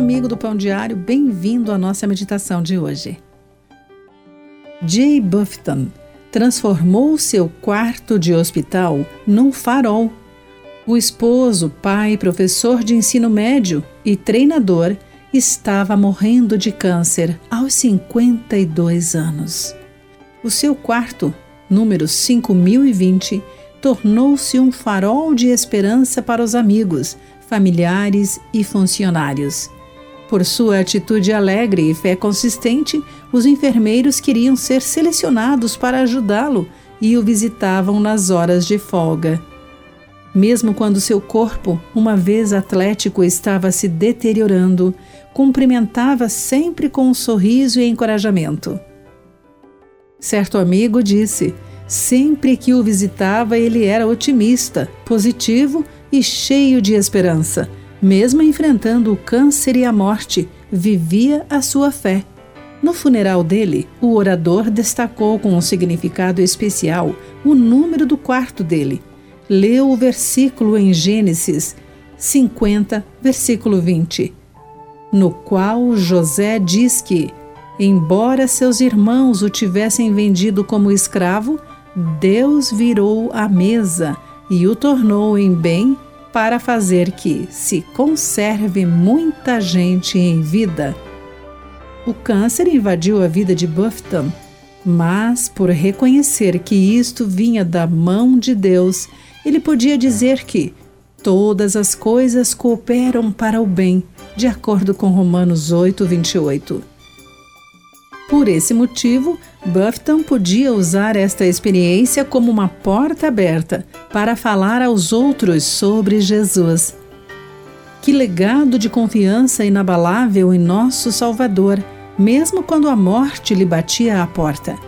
do Pão Diário, bem-vindo à nossa meditação de hoje. Jay Buffton transformou seu quarto de hospital num farol. O esposo, pai, professor de ensino médio e treinador estava morrendo de câncer aos 52 anos. O seu quarto, número 5020, tornou-se um farol de esperança para os amigos, familiares e funcionários. Por sua atitude alegre e fé consistente, os enfermeiros queriam ser selecionados para ajudá-lo e o visitavam nas horas de folga. Mesmo quando seu corpo, uma vez atlético, estava se deteriorando, cumprimentava sempre com um sorriso e encorajamento. Certo amigo disse: sempre que o visitava, ele era otimista, positivo e cheio de esperança mesmo enfrentando o câncer e a morte, vivia a sua fé. No funeral dele, o orador destacou com um significado especial o número do quarto dele. Leu o versículo em Gênesis 50, versículo 20, no qual José diz que, embora seus irmãos o tivessem vendido como escravo, Deus virou a mesa e o tornou em bem para fazer que se conserve muita gente em vida. O câncer invadiu a vida de Buffton, mas por reconhecer que isto vinha da mão de Deus, ele podia dizer que todas as coisas cooperam para o bem, de acordo com Romanos 8, 28. Por esse motivo, Buffton podia usar esta experiência como uma porta aberta para falar aos outros sobre Jesus. Que legado de confiança inabalável em nosso Salvador, mesmo quando a morte lhe batia à porta.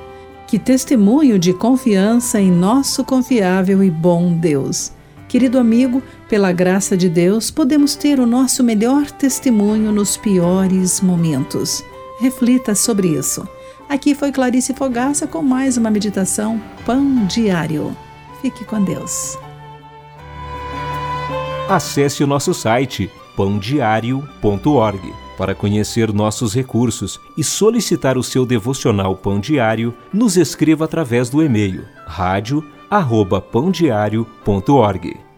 Que testemunho de confiança em nosso confiável e bom Deus. Querido amigo, pela graça de Deus, podemos ter o nosso melhor testemunho nos piores momentos. Reflita sobre isso. Aqui foi Clarice Fogaça com mais uma meditação Pão Diário. Fique com Deus. Acesse o nosso site pãodiario.org para conhecer nossos recursos e solicitar o seu devocional Pão Diário. Nos escreva através do e-mail rádio@pãodiario.org.